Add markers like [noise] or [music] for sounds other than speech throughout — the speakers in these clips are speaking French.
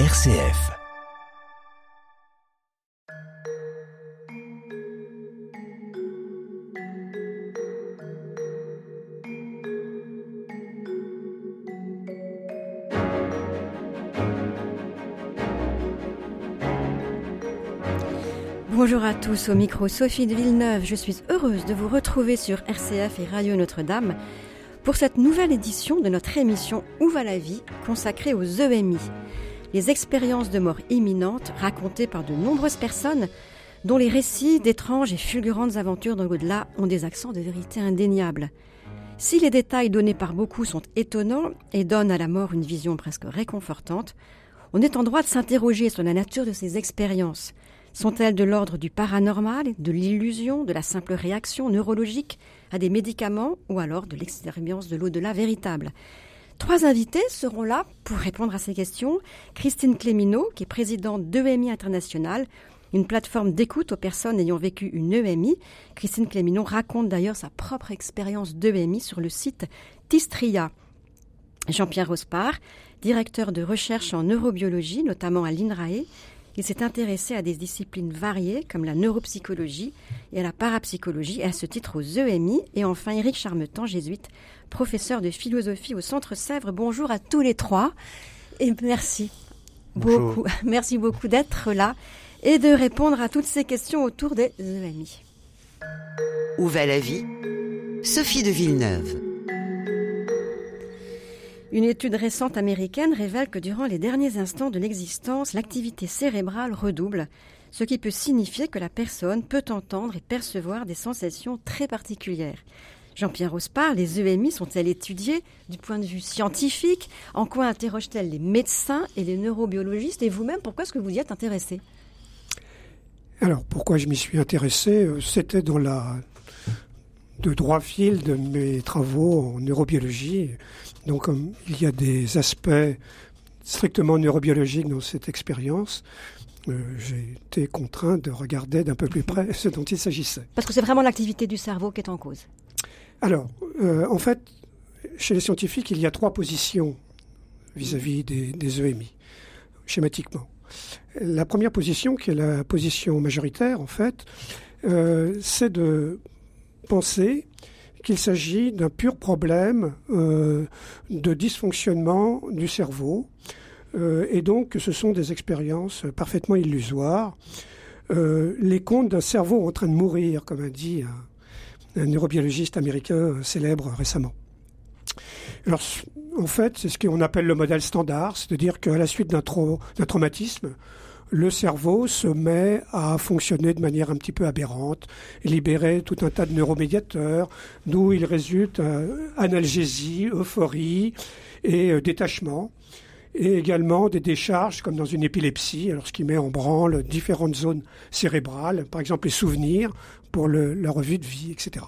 RCF. Bonjour à tous, au micro Sophie de Villeneuve. Je suis heureuse de vous retrouver sur RCF et Radio Notre-Dame pour cette nouvelle édition de notre émission Où va la vie consacrée aux EMI, les expériences de mort imminente racontées par de nombreuses personnes dont les récits d'étranges et fulgurantes aventures dans l'au-delà ont des accents de vérité indéniables. Si les détails donnés par beaucoup sont étonnants et donnent à la mort une vision presque réconfortante, on est en droit de s'interroger sur la nature de ces expériences, sont-elles de l'ordre du paranormal, de l'illusion, de la simple réaction neurologique à des médicaments ou alors de l'expérience de l'au-delà véritable? Trois invités seront là pour répondre à ces questions. Christine Clémineau, qui est présidente d'EMI International, une plateforme d'écoute aux personnes ayant vécu une EMI. Christine Clémineau raconte d'ailleurs sa propre expérience d'EMI sur le site Tistria. Jean-Pierre Rospard, directeur de recherche en neurobiologie, notamment à l'INRAE, il s'est intéressé à des disciplines variées comme la neuropsychologie et à la parapsychologie et à ce titre aux EMI. Et enfin Éric Charmetan, jésuite, professeur de philosophie au Centre Sèvres. Bonjour à tous les trois et merci beaucoup. [laughs] Merci beaucoup d'être là et de répondre à toutes ces questions autour des EMI. Où va la vie? Sophie de Villeneuve. Une étude récente américaine révèle que durant les derniers instants de l'existence, l'activité cérébrale redouble, ce qui peut signifier que la personne peut entendre et percevoir des sensations très particulières. Jean-Pierre Rospard, les EMI sont-elles étudiées? Du point de vue scientifique En quoi interrogent-elles les médecins et les neurobiologistes? Et vous-même, pourquoi est-ce que vous y êtes intéressé? Alors, pourquoi je m'y suis intéressé? Euh, C'était dans la de droit fil de mes travaux en neurobiologie. Donc il y a des aspects strictement neurobiologiques dans cette expérience, euh, j'ai été contraint de regarder d'un peu plus près ce dont il s'agissait. Parce que c'est vraiment l'activité du cerveau qui est en cause. Alors, euh, en fait, chez les scientifiques, il y a trois positions vis-à-vis des, EMI, schématiquement. La première position, qui est la position majoritaire, en fait, euh, c'est de penser qu'il s'agit d'un pur problème euh, de dysfonctionnement du cerveau euh, et donc que ce sont des expériences parfaitement illusoires. Euh, les contes d'un cerveau en train de mourir, comme a dit un, neurobiologiste américain célèbre récemment. Alors, en fait, c'est ce qu'on appelle le modèle standard, c'est-à-dire qu'à la suite d'un traumatisme, le cerveau se met à fonctionner de manière un petit peu aberrante, libérer tout un tas de neuromédiateurs, d'où il résulte euh, analgésie, euphorie et euh, détachement, et également des décharges comme dans une épilepsie, alors ce qui met en branle différentes zones cérébrales, par exemple les souvenirs pour la revue de vie, etc.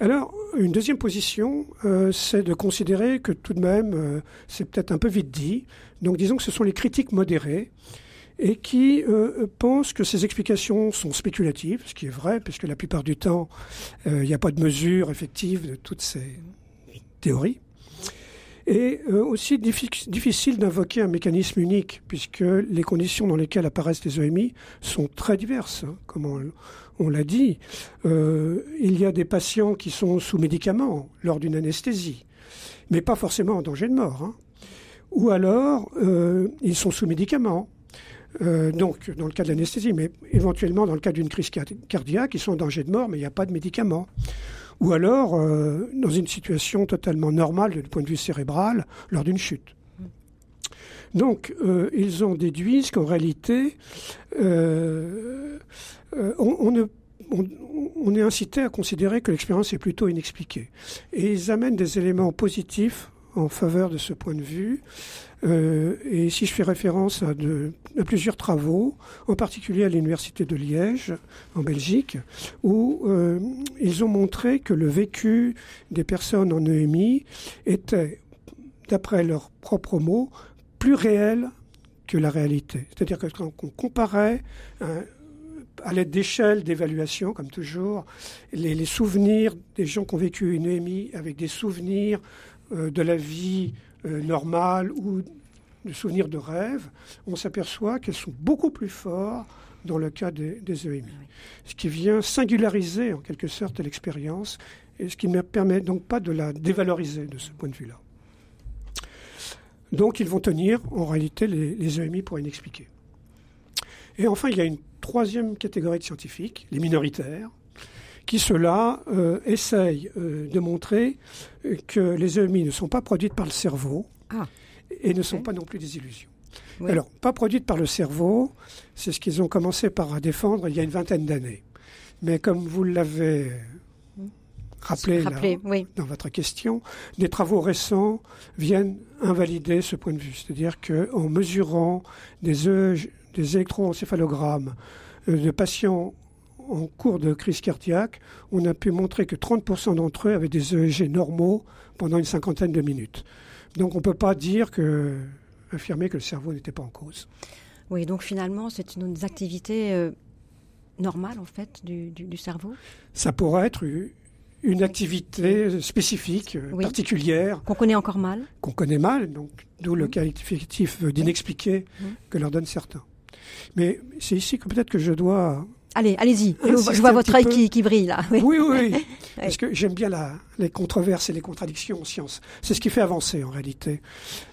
Alors, une deuxième position, euh, c'est de considérer que tout de même, c'est peut-être un peu vite dit, donc disons que ce sont les critiques modérés et qui euh, pensent que ces explications sont spéculatives, ce qui est vrai, puisque la plupart du temps, euh, il n'y a pas de mesure effective de toutes ces théories. Et euh, aussi difficile d'invoquer un mécanisme unique, puisque les conditions dans lesquelles apparaissent les EMI sont très diverses, hein, comme on, l'a dit. il y a des patients qui sont sous médicaments lors d'une anesthésie, mais pas forcément en danger de mort. Hein ou alors euh, ils sont sous médicaments. Euh, donc, dans le cas de l'anesthésie, mais éventuellement dans le cas d'une crise cardiaque, ils sont en danger de mort, mais il n'y a pas de médicaments. Ou alors, euh, dans une situation totalement normale du point de vue cérébral, lors d'une chute. Donc, ils ont déduit qu'en réalité, on, on, on, est incité à considérer que l'expérience est plutôt inexpliquée. Et ils amènent des éléments positifs en faveur de ce point de vue. Euh, et si je fais référence à, plusieurs travaux, en particulier à l'université de Liège, en Belgique, où euh, ils ont montré que le vécu des personnes en EMI était, d'après leurs propres mots, plus réel que la réalité. C'est-à-dire que quand on comparait à l'aide d'échelles d'évaluation, comme toujours, les, souvenirs des gens qui ont vécu une EMI avec des souvenirs de la vie euh, normale ou de souvenirs de rêve, on s'aperçoit qu'elles sont beaucoup plus fortes dans le cas des, EMI. Ce qui vient singulariser en quelque sorte l'expérience et ce qui ne permet donc pas de la dévaloriser de ce point de vue-là. Donc ils vont tenir en réalité les, EMI pour inexpliqués. Et enfin, il y a une troisième catégorie de scientifiques, les minoritaires, qui, ceux-là, euh, essayent euh, de montrer que les EMI ne sont pas produites par le cerveau ah. et ne sont pas non plus des illusions. Alors, pas produites par le cerveau, c'est ce qu'ils ont commencé par défendre il y a une vingtaine d'années. Mais comme vous l'avez rappelé, dans votre question, des travaux récents viennent invalider ce point de vue. C'est-à-dire qu'en mesurant des, e des électroencéphalogrammes euh, de patients en cours de crise cardiaque, on a pu montrer que 30% d'entre eux avaient des EEG normaux pendant une cinquantaine de minutes. Donc on ne peut pas dire que affirmer que le cerveau n'était pas en cause. Oui, donc finalement, c'est une activité euh, normale, en fait, du, cerveau? Ça pourrait être une activité spécifique, euh, particulière. Qu'on connaît encore mal? Qu'on connaît mal, donc d'où le qualificatif d'inexpliqué que leur donnent certains. Mais c'est ici que peut-être que je dois Allez, allez-y. Je, vois votre œil qui, brille là. Oui, oui, oui. [laughs] Parce que j'aime bien les controverses et les contradictions en science. C'est ce qui fait avancer en réalité.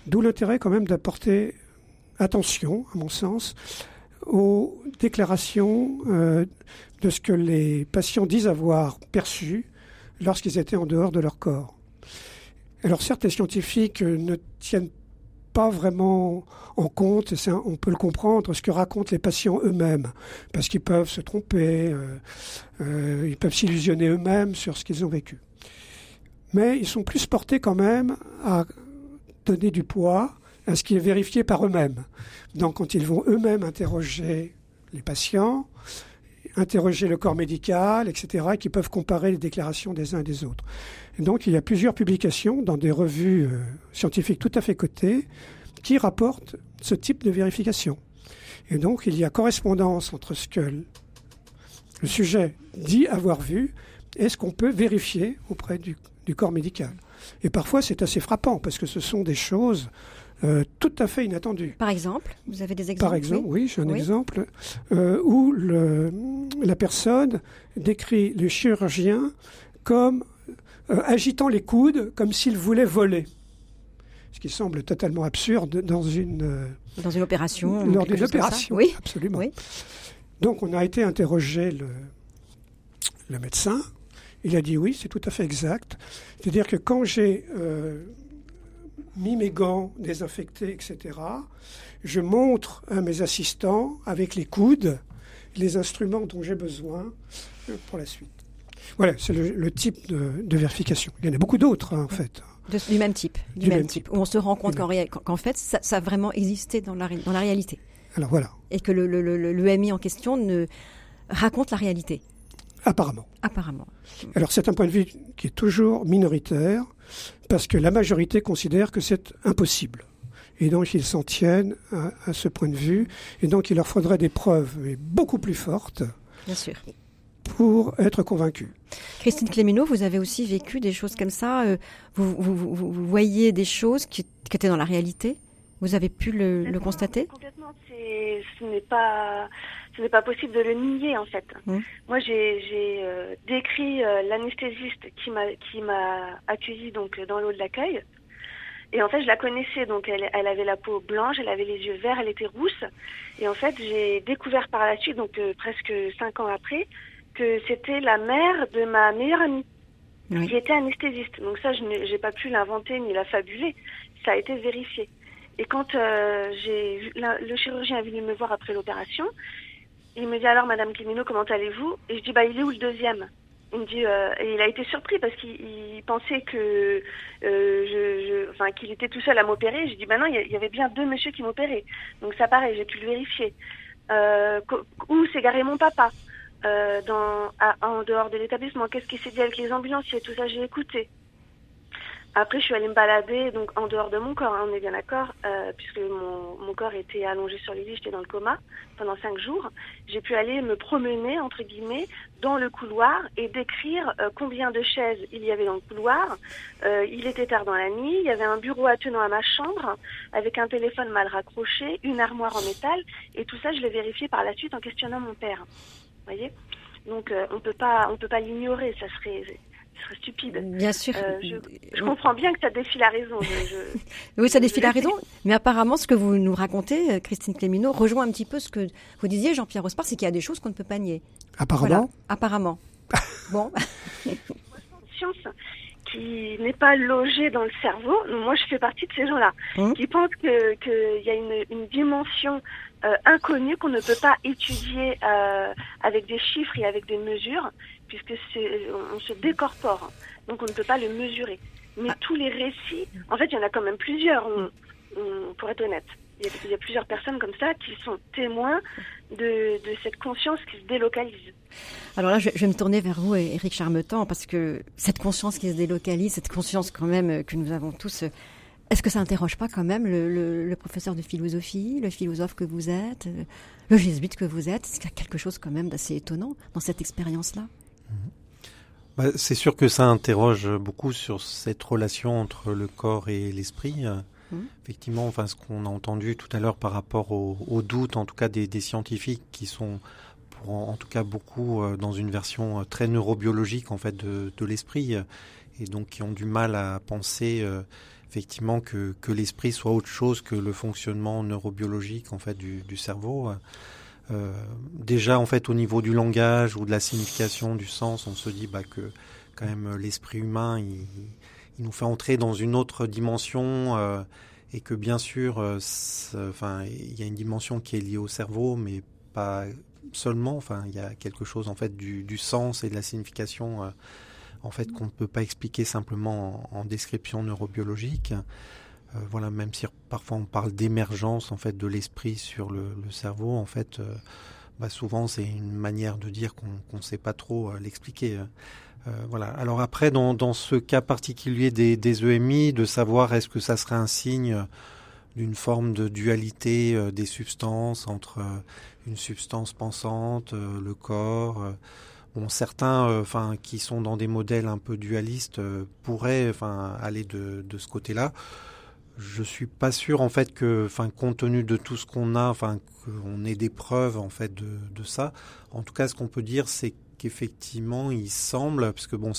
D'où l'intérêt quand même d'apporter attention, à mon sens, aux déclarations euh, de ce que les patients disent avoir perçu lorsqu'ils étaient en dehors de leur corps. Alors certes, les scientifiques ne tiennent pas vraiment en compte, on peut le comprendre, ce que racontent les patients eux-mêmes, parce qu'ils peuvent se tromper, euh, euh, ils peuvent s'illusionner eux-mêmes sur ce qu'ils ont vécu. Mais ils sont plus portés quand même à donner du poids à ce qui est vérifié par eux-mêmes. Donc quand ils vont eux-mêmes interroger les patients, interroger le corps médical, etc., qui peuvent comparer les déclarations des uns et des autres. donc il y a plusieurs publications dans des revues euh, scientifiques tout à fait cotées qui rapportent ce type de vérification. Et donc il y a correspondance entre ce que le sujet dit avoir vu et ce qu'on peut vérifier auprès du corps médical. Et parfois c'est assez frappant parce que ce sont des choses euh, tout à fait inattendu. Par exemple, vous avez des exemples Par exemple, oui, j'ai un exemple euh, où le, la personne décrit le chirurgien comme euh, agitant les coudes comme s'il voulait voler. Ce qui semble totalement absurde dans une dans une opération. Lors d'une opération, oui, absolument. Oui. Donc on a été interrogé le, le médecin. Il a dit oui, c'est tout à fait exact. C'est-à-dire que quand j'ai mis mes gants désinfectés, etc. Je montre à mes assistants, avec les coudes, les instruments dont j'ai besoin euh, pour la suite. Voilà, c'est le, type de, vérification. Il y en a beaucoup d'autres, hein, en fait. du même type. Du, même, type. Où on se rend compte qu'en fait, ça, a vraiment existé dans la, dans la réalité. Alors voilà. Et que le, le, en question ne raconte la réalité. Apparemment. Apparemment. Alors c'est un point de vue qui est toujours minoritaire, parce que la majorité considère que c'est impossible. Et donc ils s'en tiennent à, ce point de vue, et donc il leur faudrait des preuves beaucoup plus fortes. Bien sûr. Pour être convaincus. Christine Clémineau, vous avez aussi vécu des choses comme ça. Euh, vous, vous, voyez des choses qui, étaient dans la réalité? Vous avez pu le, le constater Complètement. Ce n'est pas ce n'est pas possible de le nier en fait. Mmh. Moi, j'ai euh, décrit euh, l'anesthésiste qui m'a qui m'a accueilli donc dans l'eau de l'accueil. Et en fait, je la connaissais, donc elle, elle, avait la peau blanche, elle avait les yeux verts, elle était rousse. Et en fait, j'ai découvert par la suite, donc euh, presque cinq ans après, que c'était la mère de ma meilleure amie, qui était anesthésiste. Donc ça, je n'ai pas pu l'inventer ni la fabuler. Ça a été vérifié. Et quand j'ai le chirurgien est venu me voir après l'opération, il me dit alors, Madame Climino, comment allez-vous? Et je dis, bah, il est où le deuxième? Il me dit, euh, et il a été surpris parce qu'il pensait que, euh, enfin, qu'il était tout seul à m'opérer. Je dis, bah non, il y avait bien deux messieurs qui m'opéraient. Donc ça pareil, j'ai pu le vérifier. Euh, où s'est garé mon papa? Euh, en dehors de l'établissement Qu'est-ce qui s'est dit avec les ambulanciers? Tout ça, j'ai écouté. Après, je suis allée me balader donc en dehors de mon corps, hein, on est bien d'accord, euh, puisque mon, mon, corps était allongé sur le lit, j'étais dans le coma pendant cinq jours. J'ai pu aller me promener entre guillemets dans le couloir et décrire euh, combien de chaises il y avait dans le couloir. Euh, il était tard dans la nuit, il y avait un bureau attenant à ma chambre avec un téléphone mal raccroché, une armoire en métal, et tout ça, je l'ai vérifié par la suite en questionnant mon père. Vous voyez? Donc, euh, on peut pas, on peut pas l'ignorer. Ça serait stupide. Bien sûr. Euh, je, comprends bien que ça défie la raison. [laughs] oui, ça défie la raison, mais apparemment, ce que vous nous racontez, euh, Christine Clémineau, rejoint un petit peu ce que vous disiez, Jean-Pierre Rospard, c'est qu'il y a des choses qu'on ne peut pas nier. Apparemment Apparemment. [laughs] bon. Science qui n'est pas logée dans le cerveau, moi je fais partie de ces gens-là, hum. qui pensent qu'il y a une, une dimension euh, inconnue qu'on ne peut pas étudier euh, avec des chiffres et avec des mesures, puisque on se décorpore, donc on ne peut pas le mesurer. Mais ah. tous les récits, en fait, il y en a quand même plusieurs, pour être honnête. Il y, a, plusieurs personnes comme ça qui sont témoins de, cette conscience qui se délocalise. Alors là, je, vais me tourner vers vous, Éric Charmetan, parce que cette conscience qui se délocalise, cette conscience quand même que nous avons tous, est-ce que ça n'interroge pas quand même le, professeur de philosophie, le philosophe que vous êtes, le jésuite que vous êtes? Est-ce qu'il y a quelque chose quand même d'assez étonnant dans cette expérience-là? Bah, c'est sûr que ça interroge beaucoup sur cette relation entre le corps et l'esprit. Mmh. Effectivement, enfin, ce qu'on a entendu tout à l'heure par rapport aux doutes, en tout cas des, scientifiques qui sont, pour en, tout cas beaucoup, euh, dans une version euh, très neurobiologique en fait de, l'esprit, et donc qui ont du mal à penser euh, effectivement que, l'esprit soit autre chose que le fonctionnement neurobiologique en fait du, du cerveau. Euh, déjà en fait au niveau du langage ou de la signification du sens, on se dit bah, que quand même l'esprit humain il, nous fait entrer dans une autre dimension euh, et que bien sûr, euh, enfin il y a une dimension qui est liée au cerveau, mais pas seulement. Enfin il y a quelque chose en fait du, du sens et de la signification en fait qu'on ne peut pas expliquer simplement en description neurobiologique. Euh, voilà, même si parfois on parle d'émergence en fait de l'esprit sur le, cerveau, en fait, euh, bah, souvent c'est une manière de dire qu'on ne sait pas trop euh, l'expliquer. voilà. Alors après, dans, ce cas particulier des, EMI, de savoir est-ce que ça serait un signe d'une forme de dualité des substances entre une substance pensante, le corps. Bon, certains, enfin, qui sont dans des modèles un peu dualistes, pourraient, enfin, aller de, de ce côté-là je suis pas sûr en fait que, enfin, compte tenu de tout ce qu'on a, enfin, qu'on ait des preuves en fait de, de ça. En tout cas, ce qu'on peut dire, c'est qu'effectivement, il semble, parce que bon,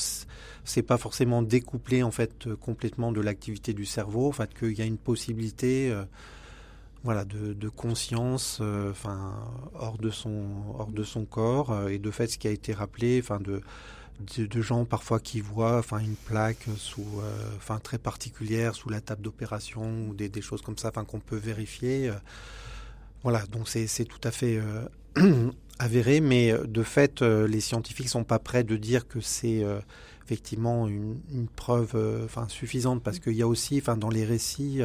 c'est pas forcément découplé en fait complètement de l'activité du cerveau, en fait, qu'il y a une possibilité, euh, voilà, de, de conscience, euh, enfin, hors de son, hors de son corps, euh, et de fait, ce qui a été rappelé, enfin, de de, gens parfois qui voient enfin une plaque sous euh, enfin très particulière sous la table d'opération ou des, choses comme ça enfin qu'on peut vérifier voilà donc c'est tout à fait [clears throat] avéré mais de fait les scientifiques sont pas prêts de dire que c'est effectivement une, preuve enfin suffisante parce qu'il y a aussi enfin dans les récits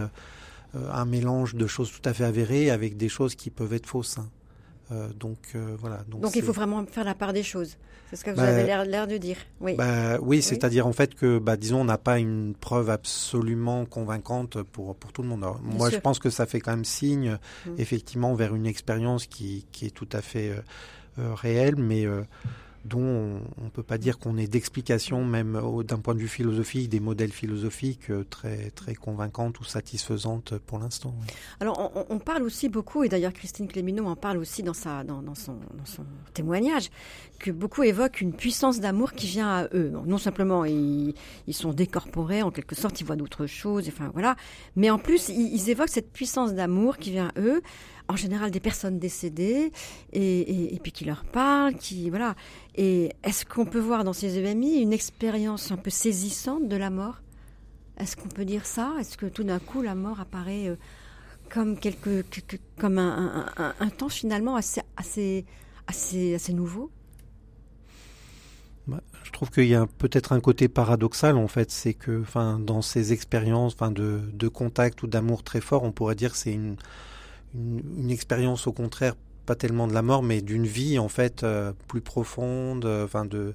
un mélange de choses tout à fait avérées avec des choses qui peuvent être fausses hein. Euh, donc euh, voilà. Donc, il faut vraiment faire la part des choses. C'est ce que vous bah, avez l'air de dire. Oui. Bah, oui, c'est-à-dire en fait que, bah, disons, on n'a pas une preuve absolument convaincante pour pour tout le monde. moi, je pense que ça fait quand même signe, mmh. effectivement, vers une expérience qui qui est tout à fait euh, réelle, mais dont on ne peut pas dire qu'on ait d'explication, même d'un point de vue philosophique, des modèles philosophiques euh, très, très convaincantes ou satisfaisantes pour l'instant. Alors, on, parle aussi beaucoup, et d'ailleurs Christine Clémineau en parle aussi dans, sa, dans, son, témoignage, que beaucoup évoquent une puissance d'amour qui vient à eux. Non simplement, ils, ils, sont décorporés, en quelque sorte, ils voient d'autres choses, enfin voilà, mais en plus, ils évoquent cette puissance d'amour qui vient à eux en général des personnes décédées et, puis qui leur parlent, qui voilà. Et est-ce qu'on peut voir dans ces EMI une expérience un peu saisissante de la mort? Est-ce qu'on peut dire ça? Est-ce que tout d'un coup la mort apparaît euh, comme quelque, comme un, temps finalement assez assez assez assez nouveau? Bah, je trouve qu'il y a peut-être un côté paradoxal en fait, c'est que, enfin, dans ces expériences, enfin, de, de contact ou d'amour très fort, on pourrait dire que c'est une, une, expérience au contraire pas tellement de la mort, mais d'une vie en fait euh, plus profonde, euh, enfin de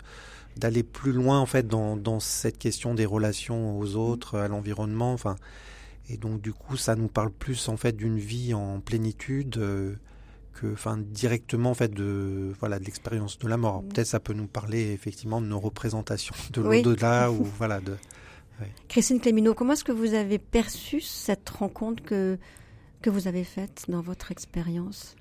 d'aller plus loin en fait dans, dans cette question des relations aux autres, à l'environnement. Enfin, et donc du coup, ça nous parle plus en fait d'une vie en plénitude euh, que, enfin, directement en fait de voilà de l'expérience de la mort. Peut-être ça peut nous parler effectivement de nos représentations de l'au-delà [laughs] ou voilà de. Christine Clémineau, comment est-ce que vous avez perçu cette rencontre que que vous avez faite dans votre expérience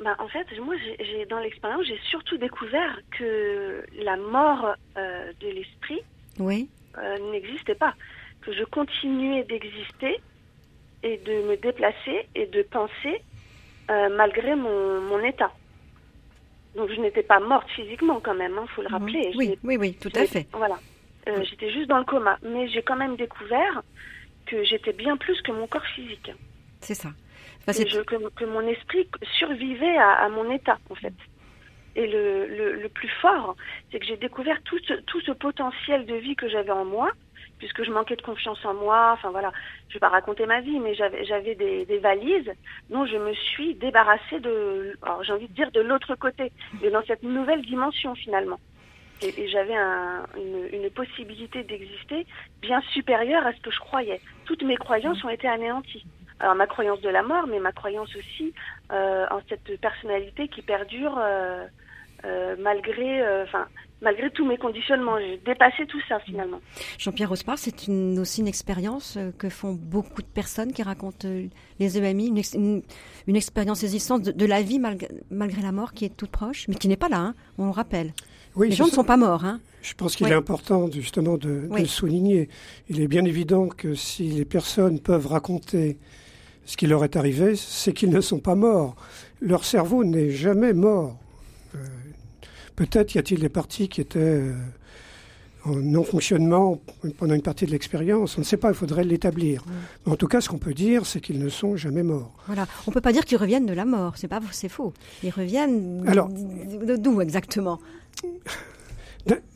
bah, en fait, moi, j'ai dans l'expérience, j'ai surtout découvert que la mort euh, de l'esprit oui. Euh, n'existait pas, que je continuais d'exister et de me déplacer et de penser euh, malgré mon, mon, état. Donc je n'étais pas morte physiquement quand même, il hein, faut le mhm. rappeler. Oui, oui, oui, tout à fait. Voilà, j'étais juste dans le coma, mais j'ai quand même découvert que j'étais bien plus que mon corps physique. C'est ça que, mon esprit survivait à, mon état, en fait. Et le, le, plus fort, c'est que j'ai découvert tout ce, tout ce potentiel de vie que j'avais en moi, puisque je manquais de confiance en moi. Enfin voilà, je vais pas raconter ma vie, mais j'avais j'avais des, des, valises dont je me suis débarrassée de, j'ai envie de dire de l'autre côté, mais dans cette nouvelle dimension finalement. Et, et j'avais un, une, une possibilité d'exister bien supérieure à ce que je croyais. Toutes mes croyances ont été anéanties alors ma croyance de la mort, mais ma croyance aussi euh, en cette personnalité qui perdure euh, euh, malgré, enfin malgré tous mes conditionnements. J'ai dépassé tout ça finalement. Jean-Pierre Rospard, c'est une, aussi une expérience que font beaucoup de personnes qui racontent les EMI, une, une, expérience existante de, la vie malgré, malgré, la mort qui est toute proche, mais qui n'est pas là, hein, on le rappelle. Oui, les gens ne sont pas morts. Hein. Je pense qu'il est important justement de, de le souligner. Il est bien évident que si les personnes peuvent raconter ce qui leur est arrivé, c'est qu'ils ne sont pas morts. Leur cerveau n'est jamais mort. Euh, peut-être y a-t-il des parties qui étaient euh, en non-fonctionnement pendant une partie de l'expérience. On ne sait pas, il faudrait l'établir. En tout cas, ce qu'on peut dire, c'est qu'ils ne sont jamais morts. Voilà. On ne peut pas dire qu'ils reviennent de la mort. C'est pas, c'est faux. Ils reviennent. Alors, d'où exactement?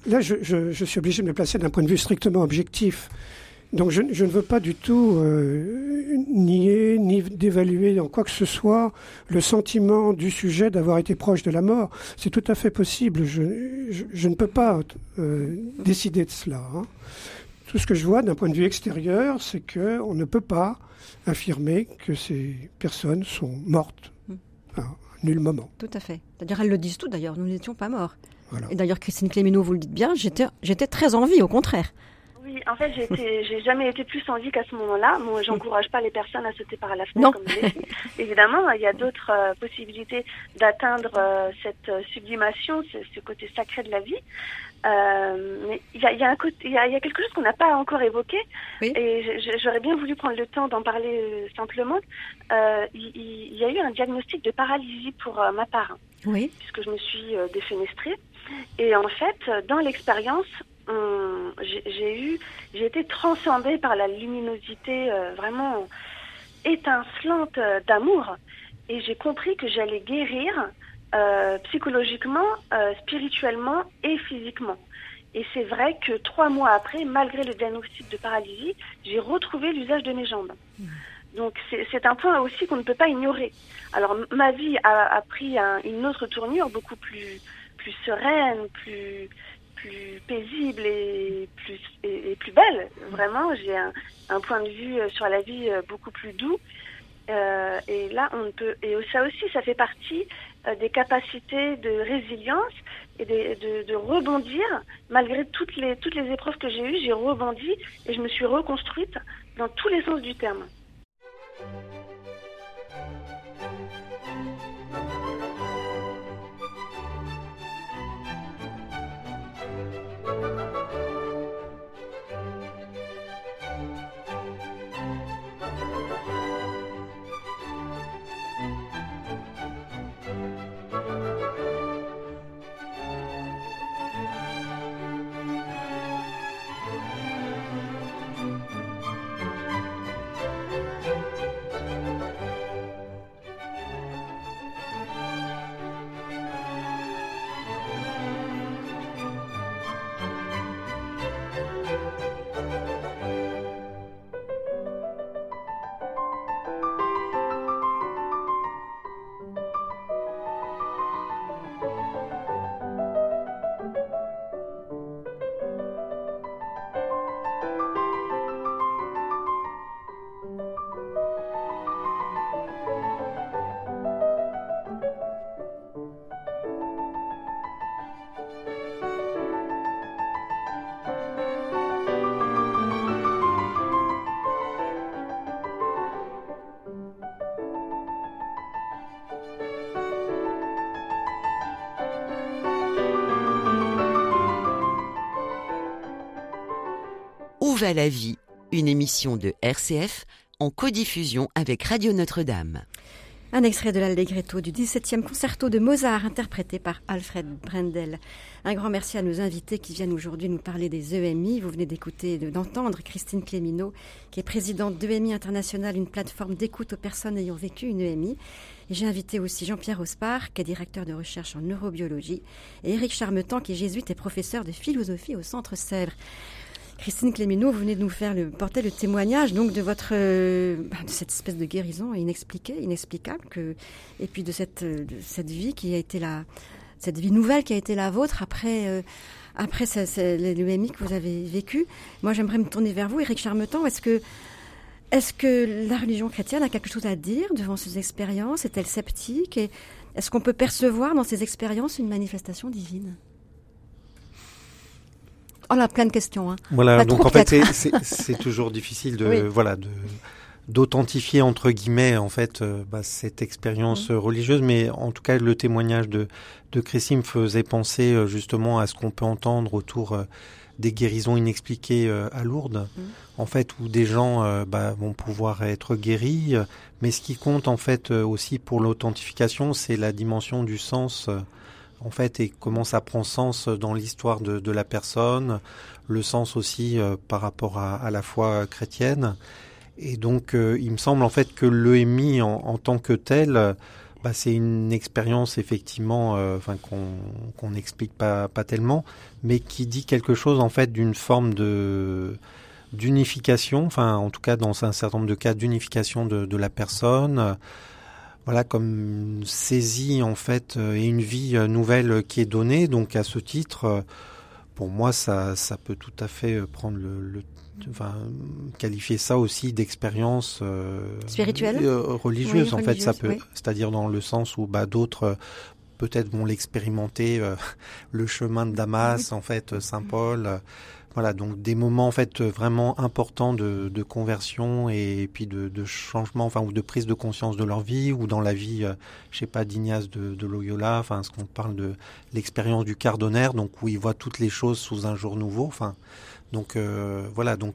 Là, je, je, suis obligé de me placer d'un point de vue strictement objectif. Donc je, ne veux pas du tout euh, nier ni d'évaluer en quoi que ce soit le sentiment du sujet d'avoir été proche de la mort. C'est tout à fait possible. Je, ne peux pas euh, décider de cela. Hein. Tout ce que je vois d'un point de vue extérieur, c'est que on ne peut pas affirmer que ces personnes sont mortes hmm. à nul moment. Tout à fait. C'est-à-dire elles le disent tout d'ailleurs. Nous n'étions pas morts. Et d'ailleurs, Christine Clémineau, vous le dites bien, j'étais très en vie, au contraire. Oui, en fait, j'ai jamais été plus en vie qu'à ce moment-là. Moi, j'encourage pas les personnes à sauter par la fenêtre, comme je dit. [laughs] Évidemment, il y a d'autres euh, possibilités d'atteindre euh, cette euh, sublimation, ce, ce, côté sacré de la vie. mais il y a, y, a un côté, il y, a, y a quelque chose qu'on n'a pas encore évoqué, et j'aurais bien voulu prendre le temps d'en parler simplement. Il y, a eu un diagnostic de paralysie pour ma part, oui. puisque je me suis défenestrée. Et en fait, dans l'expérience, j'ai eu, j'ai été transcendée par la luminosité euh, vraiment étincelante euh, d'amour, et j'ai compris que j'allais guérir euh, psychologiquement, spirituellement et physiquement. Et c'est vrai que trois mois après, malgré le diagnostic de paralysie, j'ai retrouvé l'usage de mes jambes. Mmh. Donc c'est un point aussi qu'on ne peut pas ignorer. Alors ma vie a, a pris une autre tournure, beaucoup plus plus sereine, plus plus paisible et plus, et, plus belle. Vraiment, j'ai un, point de vue euh, sur la vie euh, beaucoup plus doux. Euh, et là, on peut, et ça aussi, ça fait partie des capacités de résilience et de, de, de, rebondir malgré toutes les toutes les épreuves que j'ai eues. J'ai rebondi et je me suis reconstruite dans tous les sens du terme. Va la vie Une émission de RCF en codiffusion avec Radio Notre-Dame. Un extrait de l'Allegretto du 17e concerto de Mozart interprété par Alfred Brendel. Un grand merci à nos invités qui viennent aujourd'hui nous parler des EMI. Vous venez d'écouter, d'entendre Christine Clémineau, qui est présidente d'EMI International, une plateforme d'écoute aux personnes ayant vécu une EMI. J'ai invité aussi Jean-Pierre Ospar, qui est directeur de recherche en neurobiologie, et Éric Charmetan, qui est jésuite et professeur de philosophie au Centre Sèvres. Christine Clémineau, vous venez de nous faire porter le témoignage donc de votre euh, de cette espèce de guérison inexpliquée, inexplicable, et puis de cette, euh, cette vie qui a été la cette vie nouvelle qui a été la vôtre après euh, après que vous avez vécu. Moi, j'aimerais me tourner vers vous, Éric Charmetan. Est-ce que est-ce que la religion chrétienne a quelque chose à dire devant ces expériences? Est-elle sceptique? Est-ce qu'on peut percevoir dans ces expériences une manifestation divine? Oh là, plein de questions. Hein. Voilà, donc en fait, c'est toujours difficile de, voilà, de, d'authentifier entre guillemets en fait euh, bah, cette expérience mm. religieuse, mais en tout cas le témoignage de, de Chrissy me faisait penser euh, justement à ce qu'on peut entendre autour euh, des guérisons inexpliquées à Lourdes, mm. en fait où des gens bah, vont pouvoir être guéris, mais ce qui compte en fait aussi pour l'authentification, c'est la dimension du sens en fait et comment ça prend sens dans l'histoire de, la personne, le sens aussi euh, par rapport à, la foi chrétienne. Et donc euh, il me semble en fait que l'EMI en, en tant que tel, bah, c'est une expérience effectivement, euh, enfin qu'on n'explique pas, pas tellement, mais qui dit quelque chose en fait d'une forme de d'unification, enfin en tout cas dans un certain nombre de cas d'unification de, de la personne voilà comme saisie en fait euh, et une vie euh, nouvelle qui est donnée. Donc à ce titre, euh, pour moi, ça, ça peut tout à fait prendre le, enfin, qualifier ça aussi d'expérience spirituelle, religieuse. en fait, ça peut, c'est-à-dire dans le sens où bah, d'autres peut-être vont l'expérimenter, [laughs] le chemin de Damas, en fait, Saint Paul. Voilà, donc des moments en fait vraiment importants de, de conversion et, puis de, changement, enfin ou de prise de conscience de leur vie ou dans la vie, euh, je sais pas, d'Ignace de, Loyola, enfin ce qu'on parle de l'expérience du cardonnaire, donc où il voit toutes les choses sous un jour nouveau. Enfin, donc euh, voilà, donc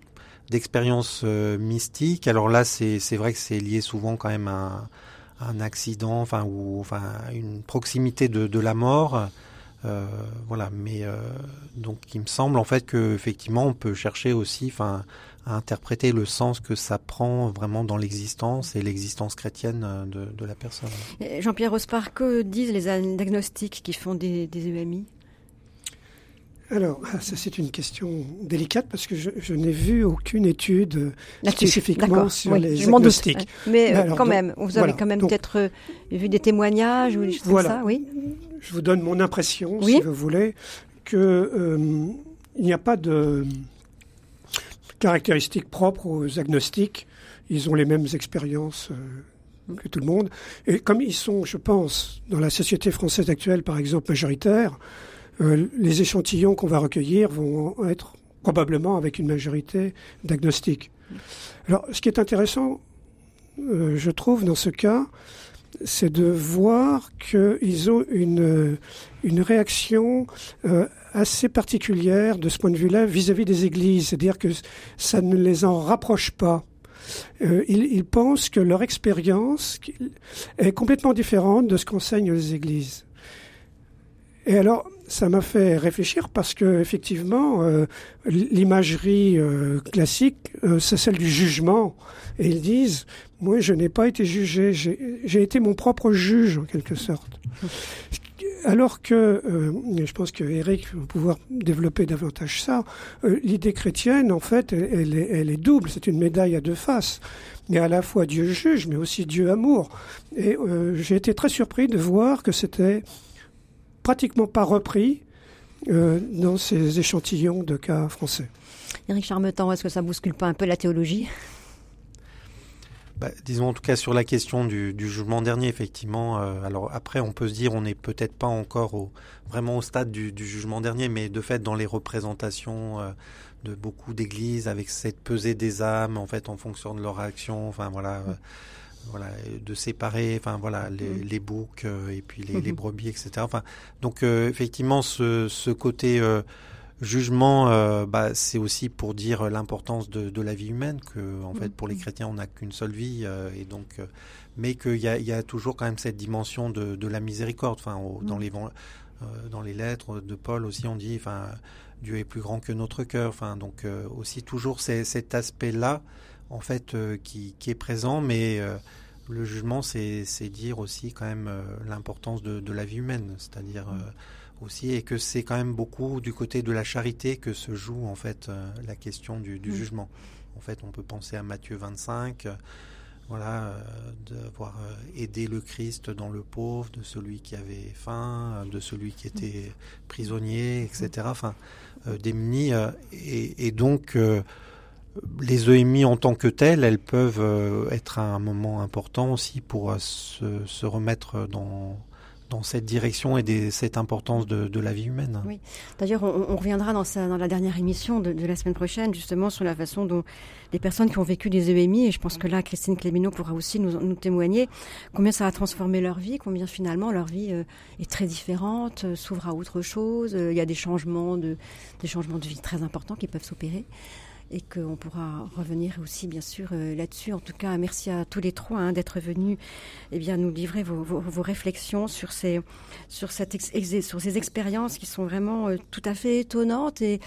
d'expériences euh, mystiques. Alors là, c'est c'est vrai que c'est lié souvent quand même à, un accident, enfin ou enfin une proximité de la mort. Euh, voilà, mais euh, donc il me semble en fait que effectivement on peut chercher aussi, enfin, à interpréter le sens que ça prend vraiment dans l'existence et l'existence chrétienne euh, de, la personne. Jean-Pierre Ospar, que disent les agnostiques qui font des, des EMI alors, ah, ça c'est une question délicate parce que je, n'ai vu aucune étude spécifiquement sur les agnostiques. Mais, quand même, vous avez quand même peut-être vu des témoignages ou des choses comme ça, oui je vous donne mon impression, si vous voulez, qu'il euh, n'y a pas de caractéristiques propres aux agnostiques. Ils ont les mêmes expériences euh, que tout le monde. Et comme ils sont, je pense, dans la société française actuelle, par exemple, majoritaires, euh, les échantillons qu'on va recueillir vont être probablement avec une majorité d'agnostiques. Alors, ce qui est intéressant, je trouve, dans ce cas, c'est de voir qu'ils ont une, une réaction euh, assez particulière de ce point de vue-là vis-à-vis des églises. C'est-à-dire que ça ne les en rapproche pas. Euh, ils, ils, pensent que leur expérience est complètement différente de ce qu'enseignent les églises. Et alors, ça m'a fait réfléchir parce que effectivement, euh, l'imagerie euh, classique, euh, c'est celle du jugement. Et ils disent, moi, je n'ai pas été jugé, j'ai été mon propre juge en quelque sorte. Alors que, je pense que Eric va pouvoir développer davantage ça, l'idée chrétienne, en fait, elle, est, elle est double, c'est une médaille à deux faces. Mais à la fois Dieu juge, mais aussi Dieu amour. Et j'ai été très surpris de voir que c'était pratiquement pas repris euh, dans ces échantillons de cas français. Éric Charmetan, est-ce que ça bouscule pas un peu la théologie? Bah, disons en tout cas sur la question du, jugement dernier, effectivement. Euh, alors après, on peut se dire, on n'est peut-être pas encore au, vraiment au stade du, jugement dernier, mais de fait, dans les représentations euh, de beaucoup d'églises, avec cette pesée des âmes, en fait, en fonction de leur action, enfin voilà voilà, de séparer, enfin voilà, les, mm. les boucs euh, et puis les, les, mm-hmm. brebis, etc. Enfin, donc euh, effectivement, ce, ce côté euh, jugement, euh, bah, c'est aussi pour dire l'importance de, de, la vie humaine, que en fait pour les mm. chrétiens on n'a qu'une seule vie, euh, et donc, euh, mais qu'il y a, y a, toujours quand même cette dimension de, de la miséricorde. Enfin, dans mm. les dans les lettres de Paul aussi on dit, enfin, Dieu est plus grand que notre cœur. Enfin, donc aussi toujours cet aspect-là, en fait, qui, qui, est présent, mais le jugement, c'est dire aussi quand même l'importance de, de, la vie humaine, c'est-à-dire mm aussi et que c'est quand même beaucoup du côté de la charité que se joue en fait euh, la question du, du jugement. En fait, on peut penser à Matthieu 25, euh, voilà, euh, d'avoir aidé le Christ dans le pauvre, de celui qui avait faim, de celui qui était prisonnier, etc. Enfin, démuni. Et, et, donc, les EMI en tant que telles, elles peuvent être un moment important aussi pour se, se remettre dans cette direction et cette importance de, la vie humaine. Oui. D'ailleurs, on, reviendra dans, la dernière émission de, la semaine prochaine, justement, sur la façon dont les personnes qui ont vécu des EMI, et je pense que là, Christine Clémineau pourra aussi nous, témoigner, combien ça a transformé leur vie, combien finalement leur vie euh, est très différente, euh, s'ouvre à autre chose. Euh, il y a des changements de, des changements de vie très importants qui peuvent s'opérer et qu'on pourra revenir aussi bien sûr euh, là-dessus. En tout cas, merci à tous les trois hein, d'être venus eh bien, nous livrer vos, réflexions sur ces, sur, cette sur ces expériences qui sont vraiment euh, tout à fait étonnantes et,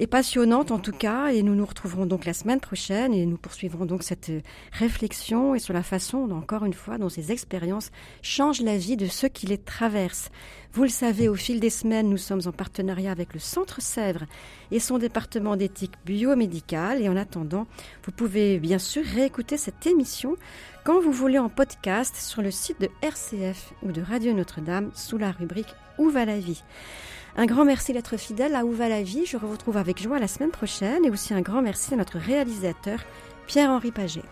et passionnante en tout cas. Et nous nous retrouverons donc la semaine prochaine et nous poursuivrons donc cette réflexion et sur la façon, encore une fois, dont ces expériences changent la vie de ceux qui les traversent. Vous le savez, au fil des semaines, nous sommes en partenariat avec le Centre Sèvres et son département d'éthique biomédicale. Et en attendant, vous pouvez bien sûr réécouter cette émission quand vous voulez en podcast sur le site de RCF ou de Radio Notre-Dame sous la rubrique Où va la vie? Un grand merci d'être fidèle à Où va la vie. Je vous retrouve avec joie la semaine prochaine et aussi un grand merci à notre réalisateur Pierre-Henri Paget.